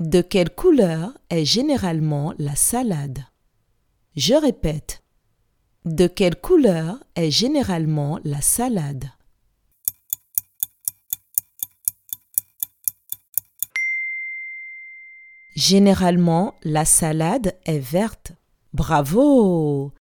De quelle couleur est généralement la salade? Je répète. De quelle couleur est généralement la salade? Généralement, la salade est verte. Bravo